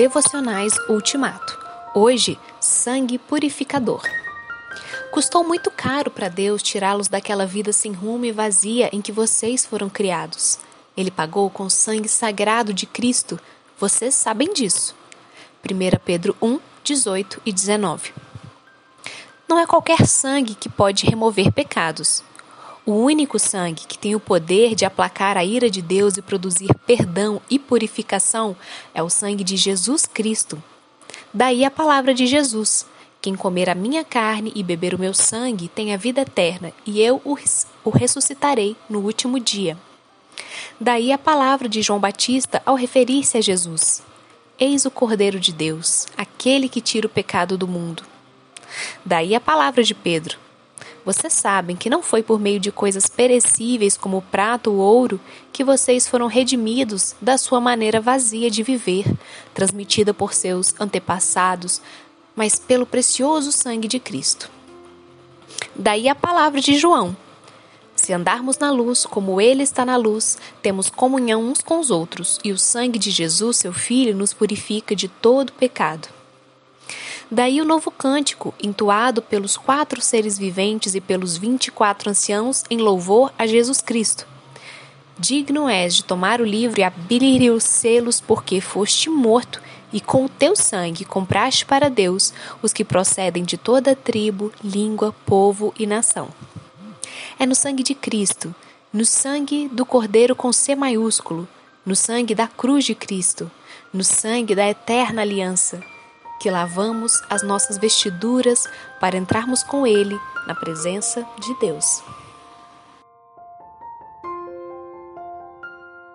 Devocionais Ultimato. Hoje, sangue purificador. Custou muito caro para Deus tirá-los daquela vida sem rumo e vazia em que vocês foram criados. Ele pagou com o sangue sagrado de Cristo. Vocês sabem disso. 1 Pedro 1, 18 e 19. Não é qualquer sangue que pode remover pecados. O único sangue que tem o poder de aplacar a ira de Deus e produzir perdão e purificação é o sangue de Jesus Cristo. Daí a palavra de Jesus: Quem comer a minha carne e beber o meu sangue tem a vida eterna, e eu o ressuscitarei no último dia. Daí a palavra de João Batista ao referir-se a Jesus: Eis o Cordeiro de Deus, aquele que tira o pecado do mundo. Daí a palavra de Pedro: vocês sabem que não foi por meio de coisas perecíveis como o prato ou ouro que vocês foram redimidos da sua maneira vazia de viver, transmitida por seus antepassados, mas pelo precioso sangue de Cristo. Daí a palavra de João. Se andarmos na luz, como Ele está na luz, temos comunhão uns com os outros, e o sangue de Jesus, seu Filho, nos purifica de todo pecado. Daí o novo cântico, entoado pelos quatro seres viventes e pelos vinte e quatro anciãos em louvor a Jesus Cristo. Digno és de tomar o livro e abrir os selos, porque foste morto, e com o teu sangue compraste para Deus os que procedem de toda tribo, língua, povo e nação. É no sangue de Cristo, no sangue do Cordeiro com C maiúsculo, no sangue da cruz de Cristo, no sangue da eterna aliança que lavamos as nossas vestiduras para entrarmos com Ele na presença de Deus.